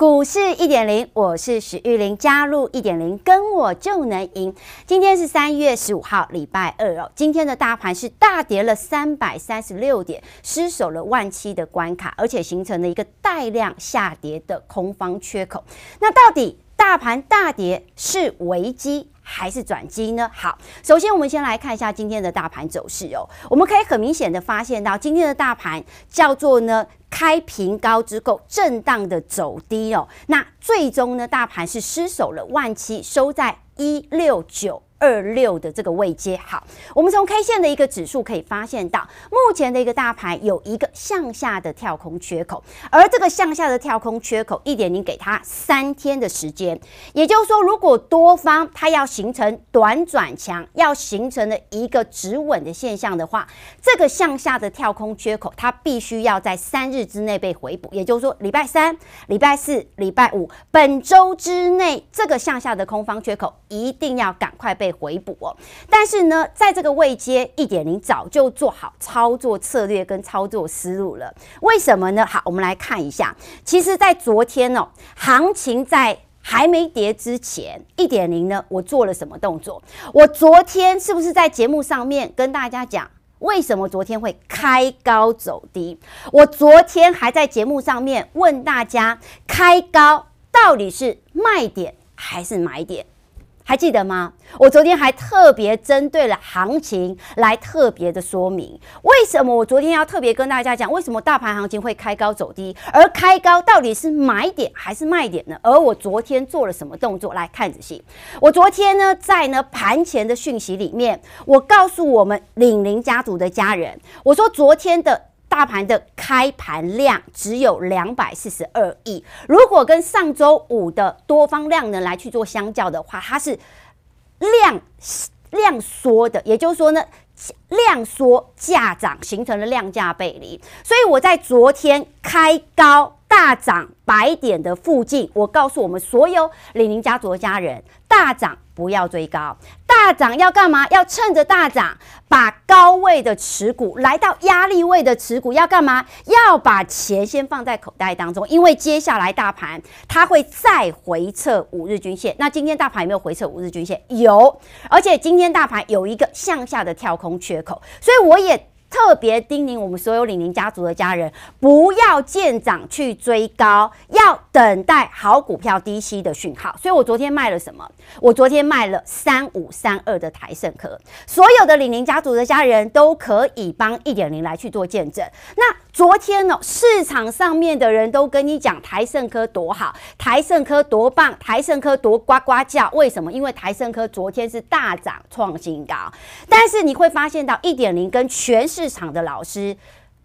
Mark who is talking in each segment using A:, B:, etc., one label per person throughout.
A: 股市一点零，我是许玉玲，加入一点零，跟我就能赢。今天是三月十五号，礼拜二哦。今天的大盘是大跌了三百三十六点，失守了万七的关卡，而且形成了一个带量下跌的空方缺口。那到底大盘大跌是危机还是转机呢？好，首先我们先来看一下今天的大盘走势哦。我们可以很明显的发现到，今天的大盘叫做呢。开平高之后震荡的走低哦，那最终呢，大盘是失守了万七，收在一六九。二六的这个位阶，好，我们从 K 线的一个指数可以发现到，目前的一个大盘有一个向下的跳空缺口，而这个向下的跳空缺口，一点零给它三天的时间，也就是说，如果多方它要形成短转强，要形成了一个止稳的现象的话，这个向下的跳空缺口，它必须要在三日之内被回补，也就是说，礼拜三、礼拜四、礼拜五，本周之内，这个向下的空方缺口一定要赶快被回补哦，但是呢，在这个位阶一点零早就做好操作策略跟操作思路了。为什么呢？好，我们来看一下。其实，在昨天哦，行情在还没跌之前，一点零呢，我做了什么动作？我昨天是不是在节目上面跟大家讲，为什么昨天会开高走低？我昨天还在节目上面问大家，开高到底是卖点还是买点？还记得吗？我昨天还特别针对了行情来特别的说明，为什么我昨天要特别跟大家讲，为什么大盘行情会开高走低，而开高到底是买点还是卖点呢？而我昨天做了什么动作？来看仔细，我昨天呢，在呢盘前的讯息里面，我告诉我们领领家族的家人，我说昨天的。大盘的开盘量只有两百四十二亿，如果跟上周五的多方量能来去做相较的话，它是量量缩的，也就是说呢，量缩价涨形成了量价背离，所以我在昨天开高大涨百点的附近，我告诉我们所有李宁家族的家人，大涨。不要追高，大涨要干嘛？要趁着大涨，把高位的持股来到压力位的持股要干嘛？要把钱先放在口袋当中，因为接下来大盘它会再回测五日均线。那今天大盘有没有回测五日均线？有，而且今天大盘有一个向下的跳空缺口，所以我也。特别叮咛我们所有李宁家族的家人，不要见涨去追高，要等待好股票低吸的讯号。所以我昨天卖了什么？我昨天卖了三五三二的台胜科。所有的李宁家族的家人都可以帮一点零来去做见证。那昨天呢，市场上面的人都跟你讲台胜科多好，台胜科多棒，台胜科多呱呱叫。为什么？因为台胜科昨天是大涨创新高。但是你会发现到一点零跟全市。市场的老师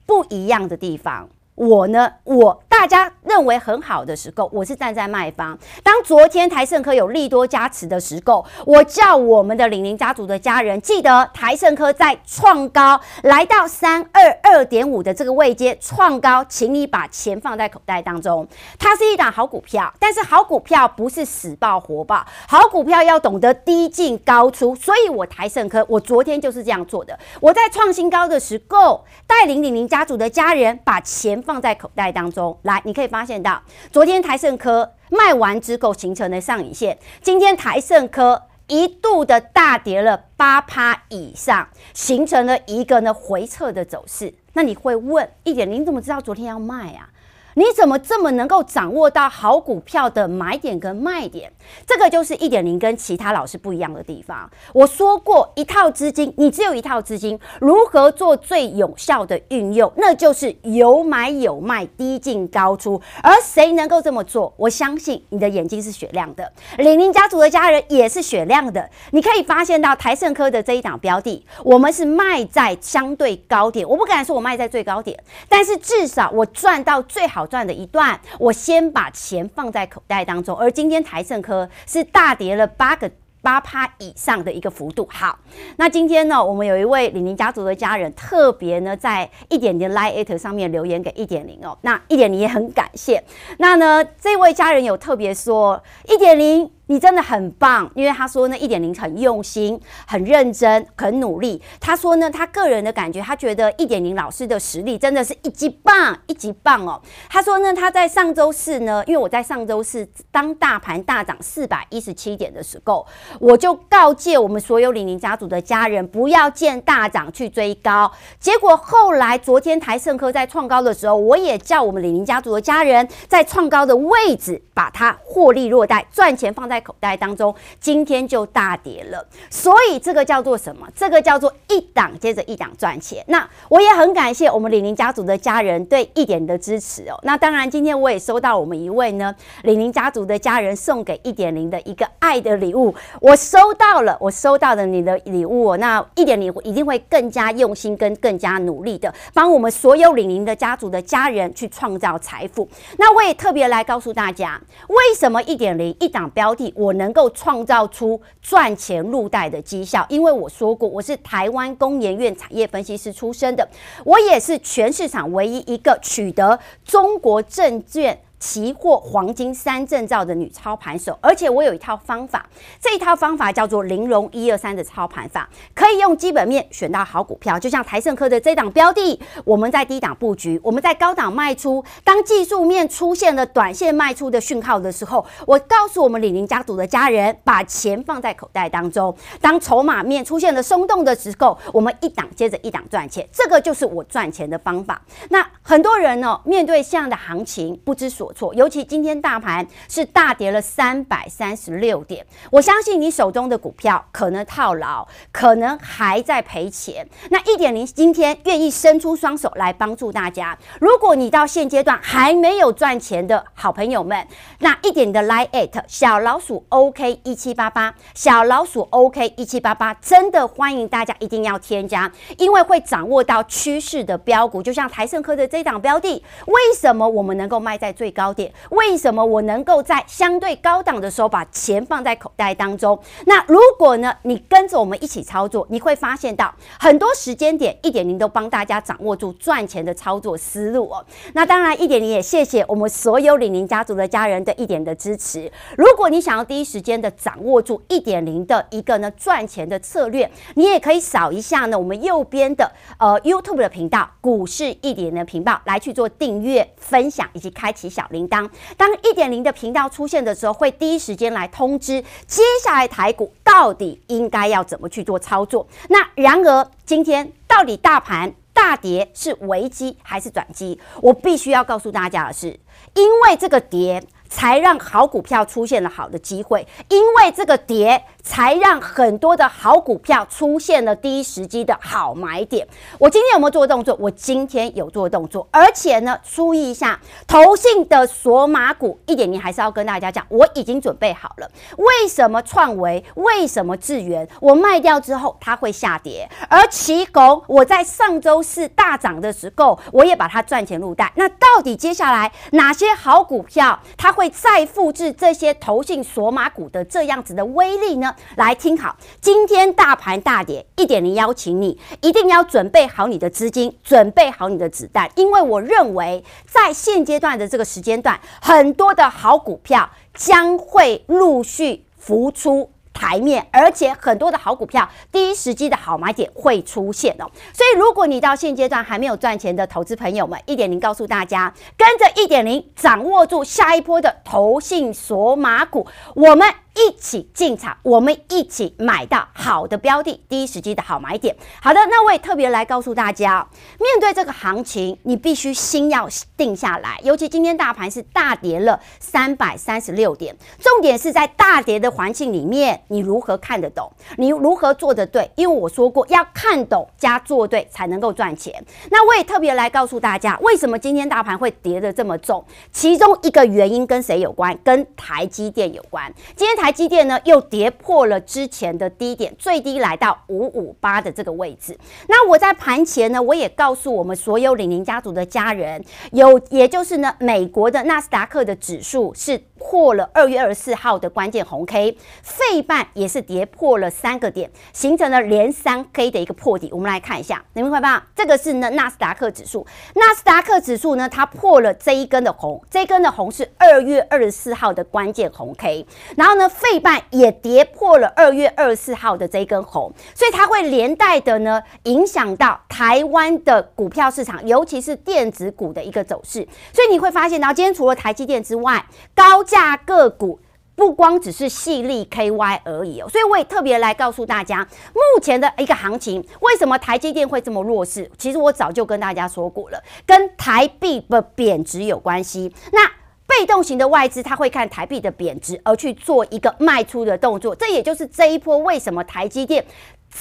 A: 不一样的地方，我呢，我。大家认为很好的时候，我是站在卖方。当昨天台盛科有利多加持的时候，我叫我们的李宁家族的家人记得，台盛科在创高来到三二二点五的这个位阶创高，请你把钱放在口袋当中。它是一档好股票，但是好股票不是死抱活抱，好股票要懂得低进高出。所以我台盛科，我昨天就是这样做的。我在创新高的时候，带领李宁家族的家人把钱放在口袋当中。来，你可以发现到，昨天台胜科卖完之后形成的上影线，今天台胜科一度的大跌了八趴以上，形成了一个呢回撤的走势。那你会问一点，你怎么知道昨天要卖啊？你怎么这么能够掌握到好股票的买点跟卖点？这个就是一点零跟其他老师不一样的地方。我说过，一套资金，你只有一套资金，如何做最有效的运用？那就是有买有卖，低进高出。而谁能够这么做？我相信你的眼睛是雪亮的，李宁家族的家人也是雪亮的。你可以发现到台胜科的这一档标的，我们是卖在相对高点。我不敢说我卖在最高点，但是至少我赚到最好。赚的一段，我先把钱放在口袋当中。而今天台胜科是大跌了八个八趴以上的一个幅度。好，那今天呢，我们有一位李宁家族的家人特别呢在一点零 Line@ 上面留言给一点零哦，那一点零也很感谢。那呢，这位家人有特别说一点零。你真的很棒，因为他说呢，一点零很用心、很认真、很努力。他说呢，他个人的感觉，他觉得一点零老师的实力真的是一级棒、一级棒哦。他说呢，他在上周四呢，因为我在上周四当大盘大涨四百一十七点的时候，我就告诫我们所有李宁家族的家人，不要见大涨去追高。结果后来昨天台胜科在创高的时候，我也叫我们李宁家族的家人在创高的位置把它获利落袋，赚钱放在。在口袋当中，今天就大跌了，所以这个叫做什么？这个叫做一档接着一档赚钱。那我也很感谢我们李宁家族的家人对一点的支持哦。那当然，今天我也收到我们一位呢李宁家族的家人送给一点零的一个爱的礼物，我收到了，我收到了你的礼物哦。那一点零一定会更加用心跟更加努力的帮我们所有李宁的家族的家人去创造财富。那我也特别来告诉大家，为什么一点零一档标的。我能够创造出赚钱入袋的绩效，因为我说过，我是台湾工研院产业分析师出身的，我也是全市场唯一一个取得中国证券。期货黄金三证照的女操盘手，而且我有一套方法，这一套方法叫做玲珑一二三的操盘法，可以用基本面选到好股票，就像台盛科的这档标的，我们在低档布局，我们在高档卖出。当技术面出现了短线卖出的讯号的时候，我告诉我们李宁家族的家人，把钱放在口袋当中。当筹码面出现了松动的时候，我们一档接着一档赚钱，这个就是我赚钱的方法。那很多人呢，面对这样的行情，不知所。错，尤其今天大盘是大跌了三百三十六点，我相信你手中的股票可能套牢，可能还在赔钱。那一点零今天愿意伸出双手来帮助大家。如果你到现阶段还没有赚钱的好朋友们，那一点的 Line@ 小老鼠 OK 一七八八，小老鼠 OK 一七八八，真的欢迎大家一定要添加，因为会掌握到趋势的标股，就像台盛科的这档标的，为什么我们能够卖在最高点，为什么我能够在相对高档的时候把钱放在口袋当中？那如果呢，你跟着我们一起操作，你会发现到很多时间点一点零都帮大家掌握住赚钱的操作思路哦。那当然一点零也谢谢我们所有李宁家族的家人的一点的支持。如果你想要第一时间的掌握住一点零的一个呢赚钱的策略，你也可以扫一下呢我们右边的呃 YouTube 的频道股市一点零的频道来去做订阅、分享以及开启小。铃铛，当一点零的频道出现的时候，会第一时间来通知接下来台股到底应该要怎么去做操作。那然而今天到底大盘大跌是危机还是转机？我必须要告诉大家的是，因为这个跌才让好股票出现了好的机会，因为这个跌。才让很多的好股票出现了第一时机的好买点。我今天有没有做动作？我今天有做动作，而且呢，注意一下投信的索马股一点，你还是要跟大家讲，我已经准备好了。为什么创维？为什么智源？我卖掉之后它会下跌，而奇鋐我在上周四大涨的时候，我也把它赚钱入袋。那到底接下来哪哪些好股票它会再复制这些投信锁码股的这样子的威力呢？来听好，今天大盘大跌，一点零邀请你一定要准备好你的资金，准备好你的子弹，因为我认为在现阶段的这个时间段，很多的好股票将会陆续浮出台面，而且很多的好股票第一时机的好买点会出现哦。所以，如果你到现阶段还没有赚钱的投资朋友们，一点零告诉大家，跟着一点零掌握住下一波的投信锁马股，我们。一起进场，我们一起买到好的标的，第一时机的好买点。好的，那我也特别来告诉大家，面对这个行情，你必须心要定下来。尤其今天大盘是大跌了三百三十六点，重点是在大跌的环境里面，你如何看得懂？你如何做得对？因为我说过，要看懂加做对才能够赚钱。那我也特别来告诉大家，为什么今天大盘会跌得这么重？其中一个原因跟谁有关？跟台积电有关。今天台。台积电呢又跌破了之前的低点，最低来到五五八的这个位置。那我在盘前呢，我也告诉我们所有李宁家族的家人，有也就是呢，美国的纳斯达克的指数是破了二月二十四号的关键红 K，费半也是跌破了三个点，形成了连三 K 的一个破底。我们来看一下，你们会发这个是呢纳斯达克指数，纳斯达克指数呢它破了这一根的红，这一根的红是二月二十四号的关键红 K，然后呢费半也跌破了二月二十四号的这一根红，所以它会连带的呢影响到台湾的股票市场，尤其是电子股的一个走势。所以你会发现，然后今天除了台积电之外，高大个股不光只是矽力 KY 而已哦，所以我也特别来告诉大家，目前的一个行情，为什么台积电会这么弱势？其实我早就跟大家说过了，跟台币的贬值有关系。那被动型的外资，它会看台币的贬值而去做一个卖出的动作，这也就是这一波为什么台积电。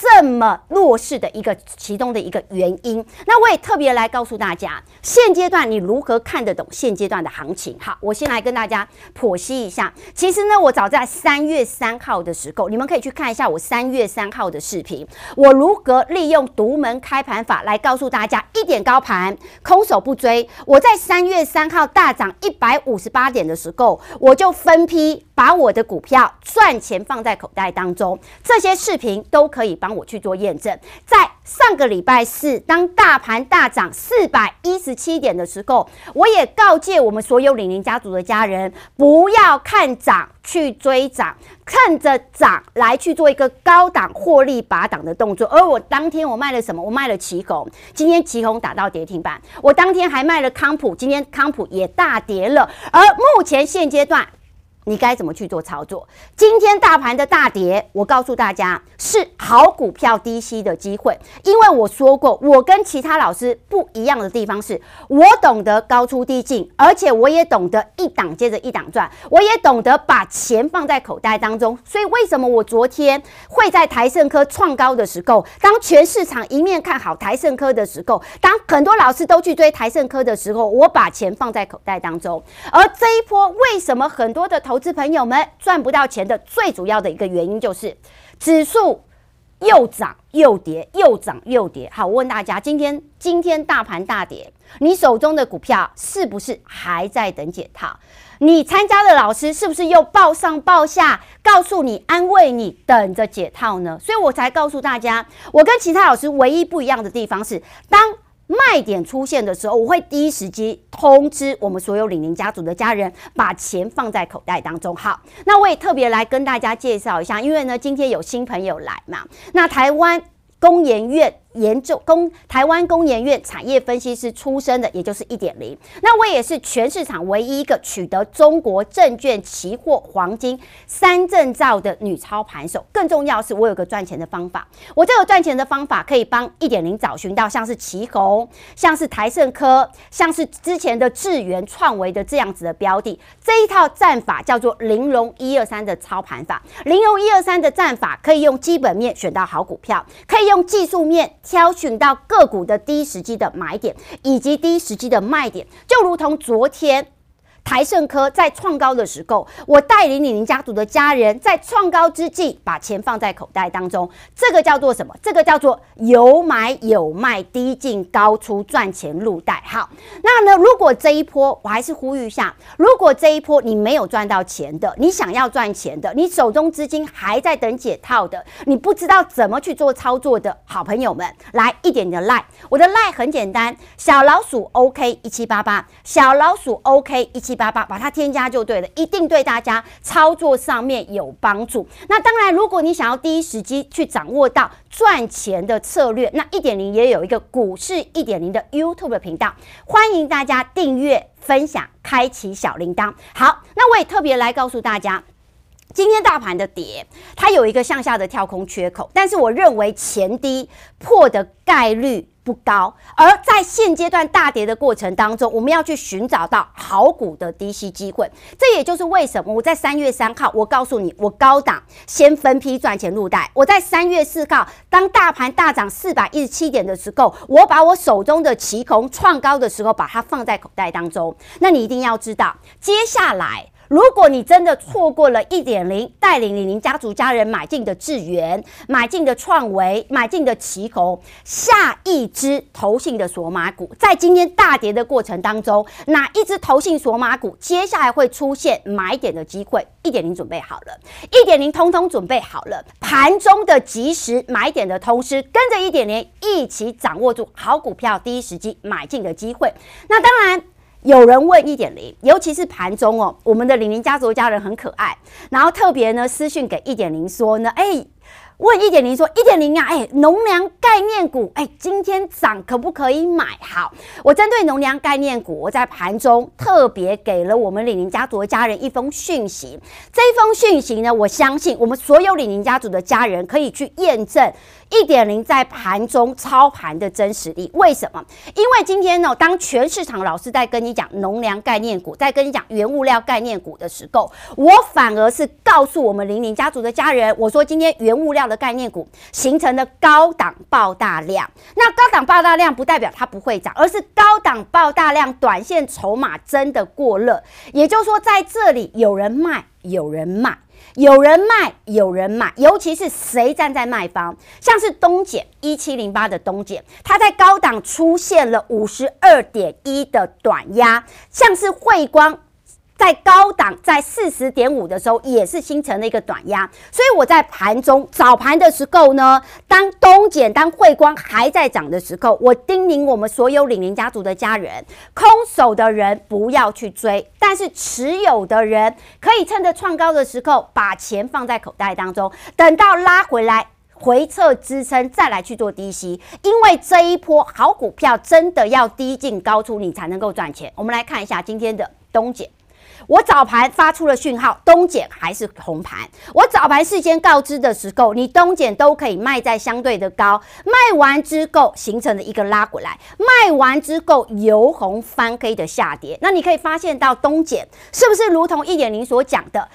A: 这么弱势的一个其中的一个原因，那我也特别来告诉大家，现阶段你如何看得懂现阶段的行情？好，我先来跟大家剖析一下。其实呢，我早在三月三号的时候，你们可以去看一下我三月三号的视频，我如何利用独门开盘法来告诉大家，一点高盘空手不追。我在三月三号大涨一百五十八点的时候，我就分批把我的股票赚钱放在口袋当中，这些视频都可以。帮我去做验证，在上个礼拜四，当大盘大涨四百一十七点的时候，我也告诫我们所有李宁家族的家人，不要看涨去追涨，看着涨来去做一个高档获利拔档的动作。而我当天我卖了什么？我卖了奇鋐，今天奇鋐打到跌停板。我当天还卖了康普，今天康普也大跌了。而目前现阶段。你该怎么去做操作？今天大盘的大跌，我告诉大家是好股票低吸的机会，因为我说过，我跟其他老师不一样的地方是，我懂得高出低进，而且我也懂得一档接着一档赚，我也懂得把钱放在口袋当中。所以为什么我昨天会在台胜科创高的时候，当全市场一面看好台胜科的时候，当很多老师都去追台胜科的时候，我把钱放在口袋当中。而这一波为什么很多的投投资朋友们赚不到钱的最主要的一个原因就是指数又涨又跌，又涨又跌。好，我问大家，今天今天大盘大跌，你手中的股票是不是还在等解套？你参加的老师是不是又报上报下，告诉你安慰你，等着解套呢？所以我才告诉大家，我跟其他老师唯一不一样的地方是，当。卖点出现的时候，我会第一时间通知我们所有李宁家族的家人，把钱放在口袋当中。好，那我也特别来跟大家介绍一下，因为呢，今天有新朋友来嘛，那台湾工研院。研究工台湾工研院产业分析师出身的，也就是一点零。那我也是全市场唯一一个取得中国证券期货黄金三证照的女操盘手。更重要是，我有个赚钱的方法。我这个赚钱的方法可以帮一点零找寻到像是奇宏、像是台盛科、像是之前的智源创维的这样子的标的。这一套战法叫做玲珑一二三的操盘法。玲珑一二三的战法可以用基本面选到好股票，可以用技术面。挑选到个股的低时机的买点以及低时机的卖点，就如同昨天。台盛科在创高的时候，我带领你家族的家人在创高之际把钱放在口袋当中，这个叫做什么？这个叫做有买有卖，低进高出，赚钱入袋。好，那呢，如果这一波我还是呼吁一下，如果这一波你没有赚到钱的，你想要赚钱的，你手中资金还在等解套的，你不知道怎么去做操作的好朋友们，来一点你的 LINE，我的 LINE 很简单，小老鼠 OK 一七八八，小老鼠 OK 一七。八八把它添加就对了，一定对大家操作上面有帮助。那当然，如果你想要第一时机去掌握到赚钱的策略，那一点零也有一个股市一点零的 YouTube 频道，欢迎大家订阅、分享、开启小铃铛。好，那我也特别来告诉大家，今天大盘的跌，它有一个向下的跳空缺口，但是我认为前低破的概率。不高，而在现阶段大跌的过程当中，我们要去寻找到好股的低吸机会。这也就是为什么我在三月三号，我告诉你，我高档先分批赚钱入袋。我在三月四号，当大盘大涨四百一十七点的时候，我把我手中的奇鋐创高的时候，把它放在口袋当中。那你一定要知道，接下来。如果你真的错过了一点零带领李宁家族家人买进的智源、买进的创维、买进的奇鋐，下一支投信的索马股，在今天大跌的过程当中，哪一支投信索马股接下来会出现买点的机会？一点零准备好了，一点零通通准备好了，盘中的即时买点的通知，跟着一点零一起掌握住好股票第一时机买进的机会。那当然。有人问一点零，尤其是盘中哦，我们的李宁家族家人很可爱，然后特别呢私讯给一点零说呢，哎。问一点零说一点零啊，哎，农粮概念股，哎，今天涨可不可以买？好，我针对农粮概念股，我在盘中特别给了我们李宁家族的家人一封讯息。这一封讯息呢，我相信我们所有李宁家族的家人可以去验证一点零在盘中操盘的真实力。为什么？因为今天呢，当全市场老师在跟你讲农粮概念股，在跟你讲原物料概念股的时候，我反而是告诉我们零零家族的家人，我说今天原物料。的概念股形成了高档爆大量，那高档爆大量不代表它不会涨，而是高档爆大量，短线筹码真的过热。也就是说，在这里有人卖，有人卖，有人卖，有人买，尤其是谁站在卖方，像是东碱一七零八的东碱，它在高档出现了五十二点一的短压，像是汇光。在高档在四十点五的时候，也是形成了一个短压，所以我在盘中早盘的时候呢，当东碱、当汇光还在涨的时候，我叮咛我们所有李宁家族的家人，空手的人不要去追，但是持有的人可以趁着创高的时候，把钱放在口袋当中，等到拉回来回撤支撑再来去做低吸，因为这一波好股票真的要低进高出，你才能够赚钱。我们来看一下今天的东碱。我早盘发出了讯号，东减还是红盘。我早盘事先告知的时候，你东减都可以卖在相对的高，卖完之后形成了一个拉回来，卖完之后由红翻黑的下跌。那你可以发现到东减是不是如同一点零所讲的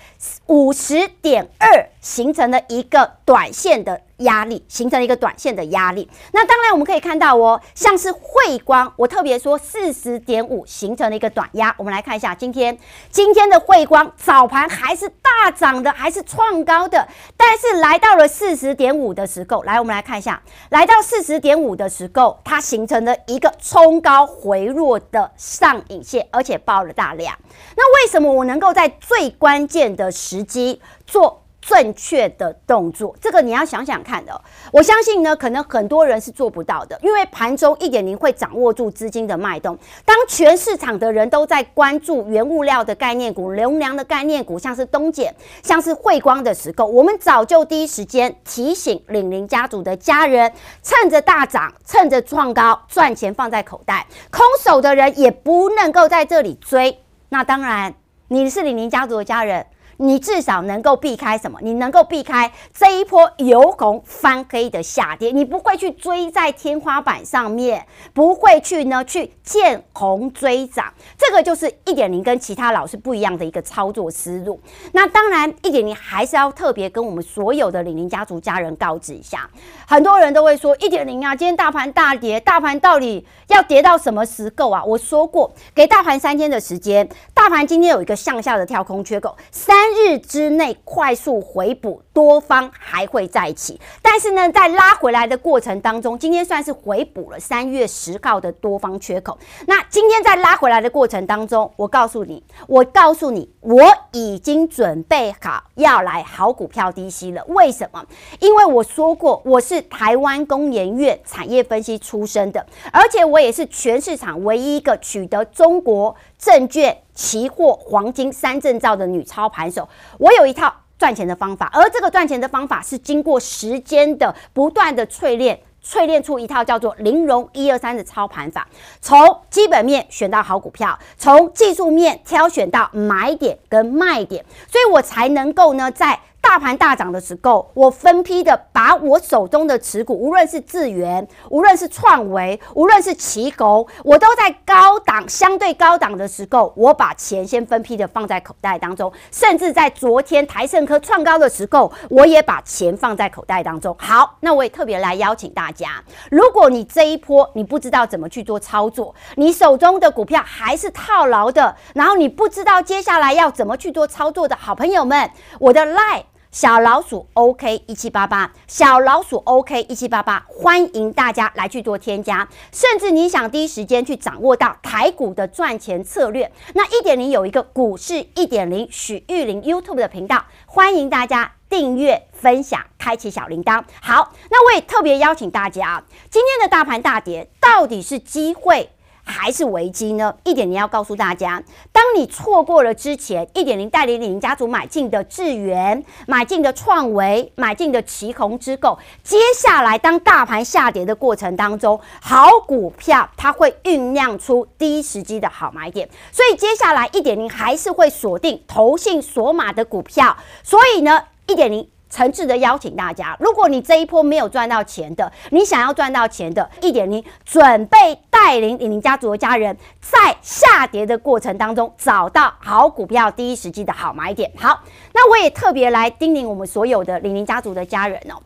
A: 五十点二形成了一个短线的。压力形成了一个短线的压力，那当然我们可以看到哦，像是汇光，我特别说四十点五形成了一个短压。我们来看一下今天今天的汇光早盘还是大涨的，还是创高的，但是来到了四十点五的时候，来我们来看一下，来到四十点五的时候，它形成了一个冲高回落的上影线，而且爆了大量。那为什么我能够在最关键的时机做？正确的动作，这个你要想想看的。我相信呢，可能很多人是做不到的，因为盘中一点零会掌握住资金的脉动。当全市场的人都在关注原物料的概念股、流量的概念股，像是东碱、像是慧光的时候，我们早就第一时间提醒李宁家族的家人，趁着大涨、趁着创高赚钱放在口袋，空手的人也不能够在这里追。那当然，你是李宁家族的家人。你至少能够避开什么？你能够避开这一波由红翻黑的下跌，你不会去追在天花板上面，不会去呢去见红追涨。这个就是一点零跟其他老师不一样的一个操作思路。那当然，一点零还是要特别跟我们所有的李宁家族家人告知一下。很多人都会说一点零啊，今天大盘大跌，大盘到底要跌到什么时候啊？我说过，给大盘三天的时间，大盘今天有一个向下的跳空缺口，三。日之内快速回补，多方还会再起。但是呢，在拉回来的过程当中，今天算是回补了三月十号的多方缺口。那今天在拉回来的过程当中，我告诉你，我告诉你，我已经准备好要来好股票低吸了。为什么？因为我说过，我是台湾工研院产业分析出身的，而且我也是全市场唯一一个取得中国证券。期货、黄金三证照的女操盘手，我有一套赚钱的方法，而这个赚钱的方法是经过时间的不断的淬炼，淬炼出一套叫做“玲珑一二三”的操盘法，从基本面选到好股票，从技术面挑选到买点跟卖点，所以我才能够呢在。大盘大涨的时候，我分批的把我手中的持股，无论是智源，无论是创维，无论是奇狗，我都在高档相对高档的时候，我把钱先分批的放在口袋当中，甚至在昨天台胜科创高的时候，我也把钱放在口袋当中。好，那我也特别来邀请大家，如果你这一波你不知道怎么去做操作，你手中的股票还是套牢的，然后你不知道接下来要怎么去做操作的好朋友们，我的 LINE。小老鼠 OK 一七八八，小老鼠 OK 一七八八，欢迎大家来去做添加。甚至你想第一时间去掌握到台股的赚钱策略，那一点零有一个股市一点零许玉玲 YouTube 的频道，欢迎大家订阅、分享、开启小铃铛。好，那我也特别邀请大家，今天的大盘大跌到底是机会还是危机呢？一点零要告诉大家，当你错过了之前一点零带领领家族买进的智源、买进的创维、买进的奇鋐之后，接下来当大盘下跌的过程当中，好股票它会酝酿出第一时机的好买点，所以接下来一点零还是会锁定投信锁码的股票，所以呢，一点零。诚挚的邀请大家，如果你这一波没有赚到钱的，你想要赚到钱的，一点零准备带领李宁家族的家人，在下跌的过程当中找到好股票，第一时机的好买点。好，那我也特别来叮咛我们所有的李宁家族的家人哦，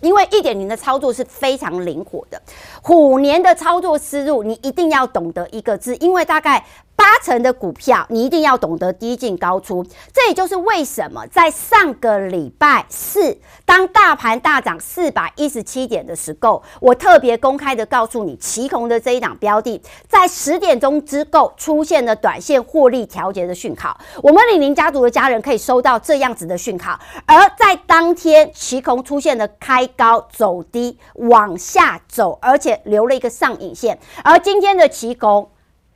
A: 因为一点零的操作是非常灵活的，虎年的操作思路，你一定要懂得一个字，因为大概。八成的股票，你一定要懂得低进高出。这也就是为什么在上个礼拜四，当大盘大涨四百一十七点的时候，我特别公开的告诉你，奇鋐的这一档标的，在十点钟之后出现了短线获利调节的讯号。我们李宁家族的家人可以收到这样子的讯号，而在当天，奇鋐出现了开高走低往下走，而且留了一个上影线。而今天的奇鋐。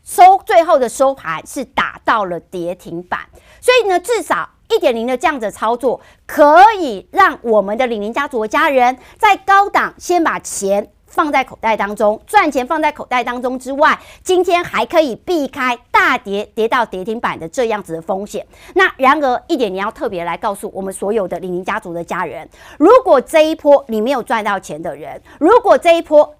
A: 收最后的收盘是打到了跌停板，所以呢，至少一点零的这样子操作，可以让我们的李宁家族的家人在高档先把钱放在口袋当中，赚钱放在口袋当中之外，今天还可以避开大跌跌到跌停板的这样子的风险。那然而一点零要特别来告诉我们所有的李宁家族的家人，如果这一波你没有赚到钱的人，如果这一波。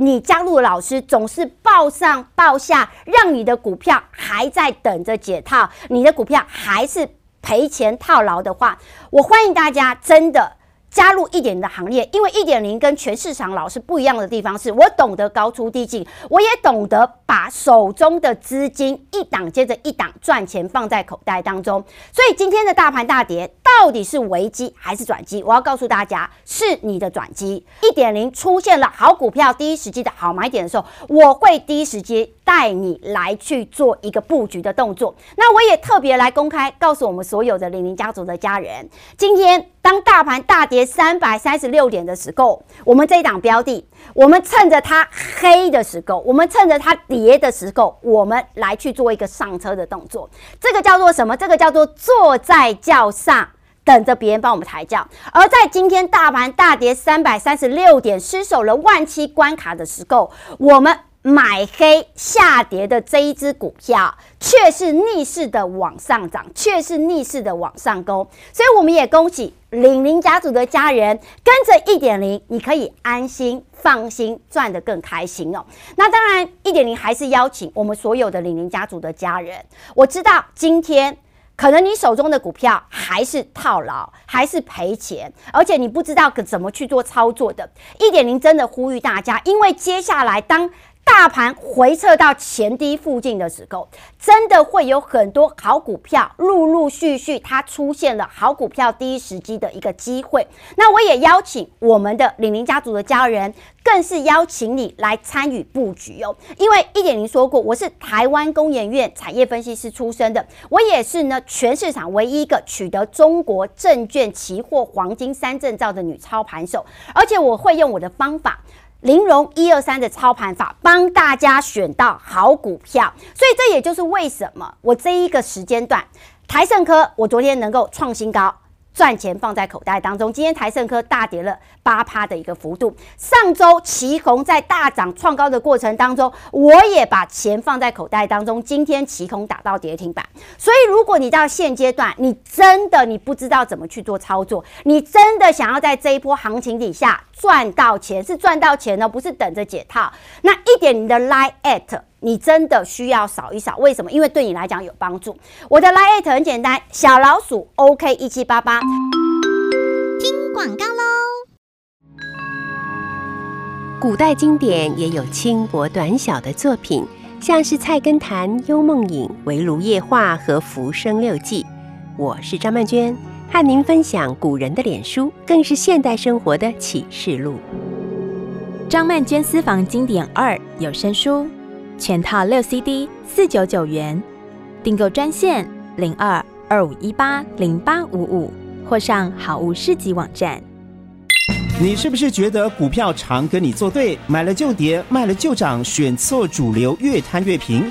A: 你加入老师总是报上报下，让你的股票还在等着解套，你的股票还是赔钱套牢的话，我欢迎大家真的。加入一点零的行列，因为一点零跟全市场老师不一样的地方是，我懂得高出低进，我也懂得把手中的资金一档接着一档赚钱放在口袋当中。所以今天的大盘大跌到底是危机还是转机？我要告诉大家，是你的转机。一点零出现了好股票第一时机的好买点的时候，我会第一时间带你来去做一个布局的动作。那我也特别来公开告诉我们所有的零零家族的家人，今天。当大盘大跌三百三十六点的时候，我们这一档标的，我们趁着它黑的时候，我们趁着它跌的时候，我们来去做一个上车的动作。这个叫做什么？这个叫做坐在轿上等着别人帮我们抬轿。而在今天大盘大跌三百三十六点，失守了万七关卡的时候，我们。买黑下跌的这一只股票，却是逆势的往上涨，却是逆势的往上攻，所以我们也恭喜李宁家族的家人，跟着一点零，你可以安心放心赚得更开心哦。那当然，一点零还是邀请我们所有的李宁家族的家人，我知道今天可能你手中的股票还是套牢，还是赔钱，而且你不知道怎么去做操作的。一点零真的呼吁大家，因为接下来当大盘回撤到前低附近的时候，真的会有很多好股票陆陆续续，它出现了好股票第一时机的一个机会。那我也邀请我们的李宁家族的家人，更是邀请你来参与布局哦。因为一点零说过，我是台湾工研院产业分析师出身的，我也是呢全市场唯一一个取得中国证券期货黄金三证照的女操盘手，而且我会用我的方法。玲珑一二三的操盘法，帮大家选到好股票，所以这也就是为什么我这一个时间段，台盛科我昨天能够创新高，赚钱放在口袋当中。今天台胜科大跌了八趴的一个幅度。上周奇鋐在大涨创高的过程当中，我也把钱放在口袋当中。今天奇鋐打到跌停板，所以如果你到现阶段，你真的你不知道怎么去做操作，你真的想要在这一波行情底下赚到钱，是赚到钱呢，不是等着解套。那一点你的 Line at。你真的需要扫一扫，为什么？因为对你来讲有帮助。我的 LINE@ 很简单，小老鼠 OK 一七八八。
B: 听广告喽。古代经典也有轻薄短小的作品，像是《菜根谭》《幽梦影》《围炉夜话》和《浮生六记》。我是张曼娟，和您分享古人的脸书，更是现代生活的启示录。
C: 张曼娟私房经典二有声书。全套六 CD，四九九元，订购专线零二二五一八零八五五，或上好物市集网站。
D: 你是不是觉得股票常跟你作对，买了就跌，卖了就涨，选错主流，越贪越平？